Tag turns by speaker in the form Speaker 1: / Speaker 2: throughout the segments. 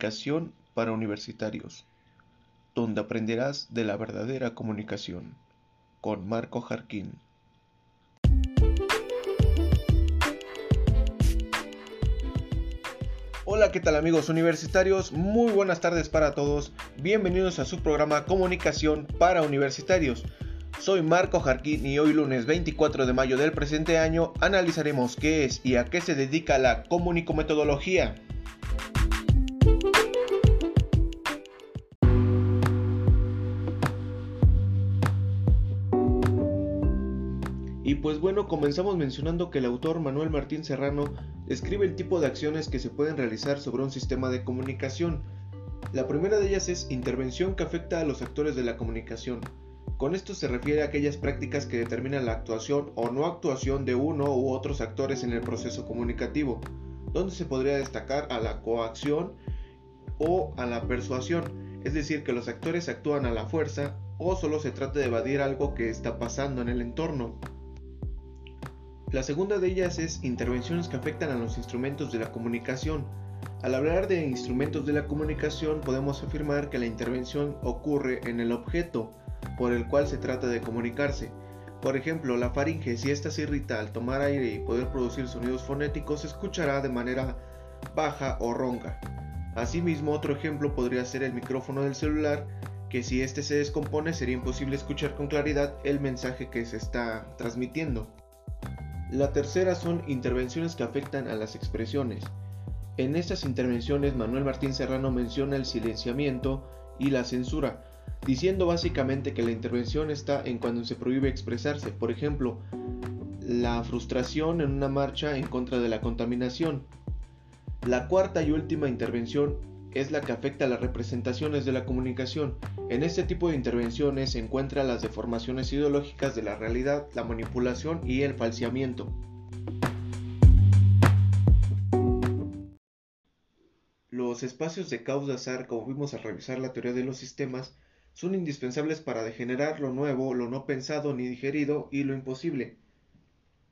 Speaker 1: Comunicación para Universitarios, donde aprenderás de la verdadera comunicación, con Marco Jarquín. Hola, ¿qué tal amigos universitarios? Muy buenas tardes para todos. Bienvenidos a su programa Comunicación para Universitarios. Soy Marco Jarquín y hoy lunes 24 de mayo del presente año analizaremos qué es y a qué se dedica la comunicometodología. Pues bueno, comenzamos mencionando que el autor Manuel Martín Serrano describe el tipo de acciones que se pueden realizar sobre un sistema de comunicación. La primera de ellas es intervención que afecta a los actores de la comunicación. Con esto se refiere a aquellas prácticas que determinan la actuación o no actuación de uno u otros actores en el proceso comunicativo, donde se podría destacar a la coacción o a la persuasión, es decir, que los actores actúan a la fuerza o solo se trata de evadir algo que está pasando en el entorno. La segunda de ellas es intervenciones que afectan a los instrumentos de la comunicación. Al hablar de instrumentos de la comunicación podemos afirmar que la intervención ocurre en el objeto por el cual se trata de comunicarse. Por ejemplo, la faringe, si ésta se irrita al tomar aire y poder producir sonidos fonéticos, se escuchará de manera baja o ronca. Asimismo, otro ejemplo podría ser el micrófono del celular, que si éste se descompone sería imposible escuchar con claridad el mensaje que se está transmitiendo. La tercera son intervenciones que afectan a las expresiones. En estas intervenciones Manuel Martín Serrano menciona el silenciamiento y la censura, diciendo básicamente que la intervención está en cuando se prohíbe expresarse, por ejemplo, la frustración en una marcha en contra de la contaminación. La cuarta y última intervención es la que afecta a las representaciones de la comunicación. En este tipo de intervenciones se encuentran las deformaciones ideológicas de la realidad, la manipulación y el falseamiento. Los espacios de causa-azar, como vimos al revisar la teoría de los sistemas, son indispensables para degenerar lo nuevo, lo no pensado ni digerido y lo imposible.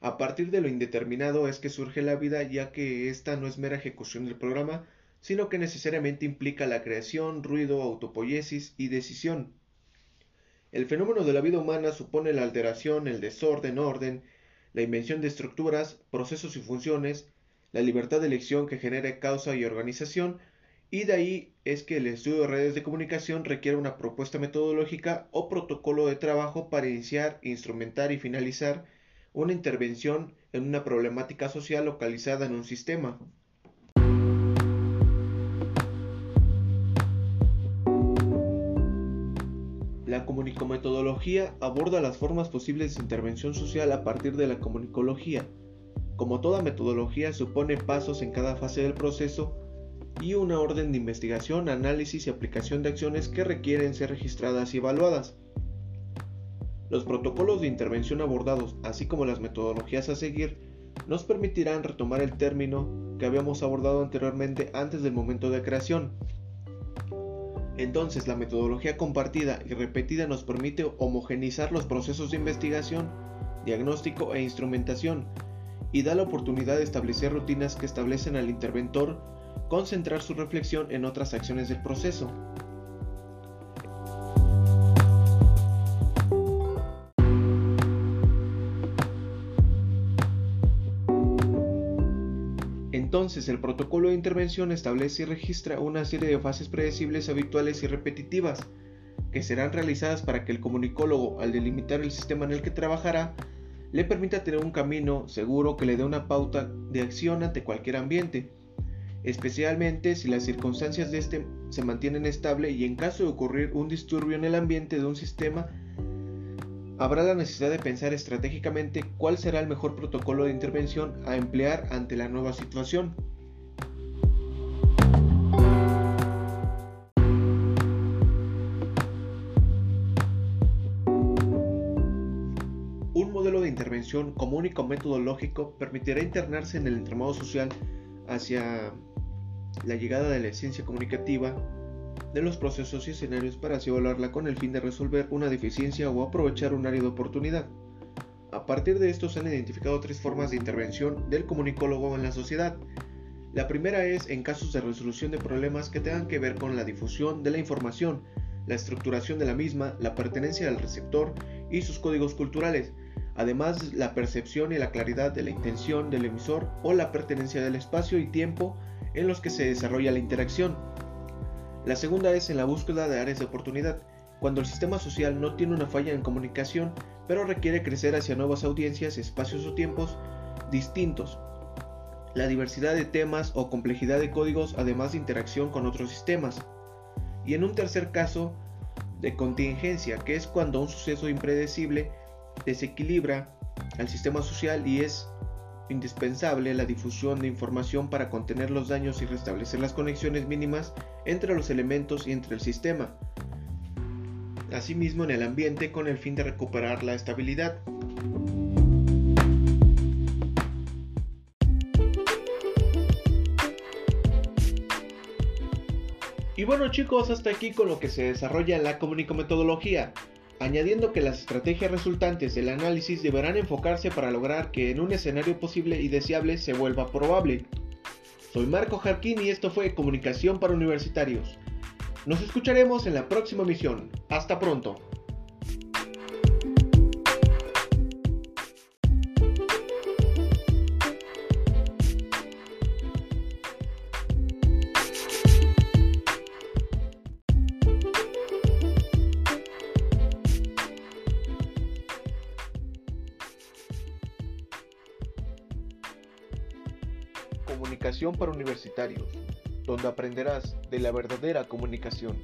Speaker 1: A partir de lo indeterminado es que surge la vida, ya que esta no es mera ejecución del programa, sino que necesariamente implica la creación, ruido, autopoiesis y decisión. El fenómeno de la vida humana supone la alteración, el desorden, orden, la invención de estructuras, procesos y funciones, la libertad de elección que genere causa y organización, y de ahí es que el estudio de redes de comunicación requiere una propuesta metodológica o protocolo de trabajo para iniciar, instrumentar y finalizar una intervención en una problemática social localizada en un sistema. La comunicometodología aborda las formas posibles de intervención social a partir de la comunicología. Como toda metodología supone pasos en cada fase del proceso y una orden de investigación, análisis y aplicación de acciones que requieren ser registradas y evaluadas. Los protocolos de intervención abordados, así como las metodologías a seguir, nos permitirán retomar el término que habíamos abordado anteriormente antes del momento de creación, entonces la metodología compartida y repetida nos permite homogenizar los procesos de investigación, diagnóstico e instrumentación y da la oportunidad de establecer rutinas que establecen al interventor concentrar su reflexión en otras acciones del proceso. Entonces, el protocolo de intervención establece y registra una serie de fases predecibles, habituales y repetitivas, que serán realizadas para que el comunicólogo, al delimitar el sistema en el que trabajará, le permita tener un camino seguro que le dé una pauta de acción ante cualquier ambiente, especialmente si las circunstancias de este se mantienen estable y en caso de ocurrir un disturbio en el ambiente de un sistema, habrá la necesidad de pensar estratégicamente cuál será el mejor protocolo de intervención a emplear ante la nueva situación. Un modelo de intervención común y metodológico permitirá internarse en el entramado social hacia la llegada de la ciencia comunicativa de los procesos y escenarios para así evaluarla con el fin de resolver una deficiencia o aprovechar un área de oportunidad. A partir de esto se han identificado tres formas de intervención del comunicólogo en la sociedad. La primera es en casos de resolución de problemas que tengan que ver con la difusión de la información, la estructuración de la misma, la pertenencia al receptor y sus códigos culturales, además la percepción y la claridad de la intención del emisor o la pertenencia del espacio y tiempo en los que se desarrolla la interacción. La segunda es en la búsqueda de áreas de oportunidad, cuando el sistema social no tiene una falla en comunicación, pero requiere crecer hacia nuevas audiencias, espacios o tiempos distintos. La diversidad de temas o complejidad de códigos además de interacción con otros sistemas. Y en un tercer caso, de contingencia, que es cuando un suceso impredecible desequilibra al sistema social y es indispensable la difusión de información para contener los daños y restablecer las conexiones mínimas entre los elementos y entre el sistema. Asimismo en el ambiente con el fin de recuperar la estabilidad. Y bueno chicos, hasta aquí con lo que se desarrolla la comunicometodología añadiendo que las estrategias resultantes del análisis deberán enfocarse para lograr que en un escenario posible y deseable se vuelva probable. Soy Marco Jarquín y esto fue Comunicación para Universitarios. Nos escucharemos en la próxima misión. Hasta pronto. Comunicación para Universitarios, donde aprenderás de la verdadera comunicación.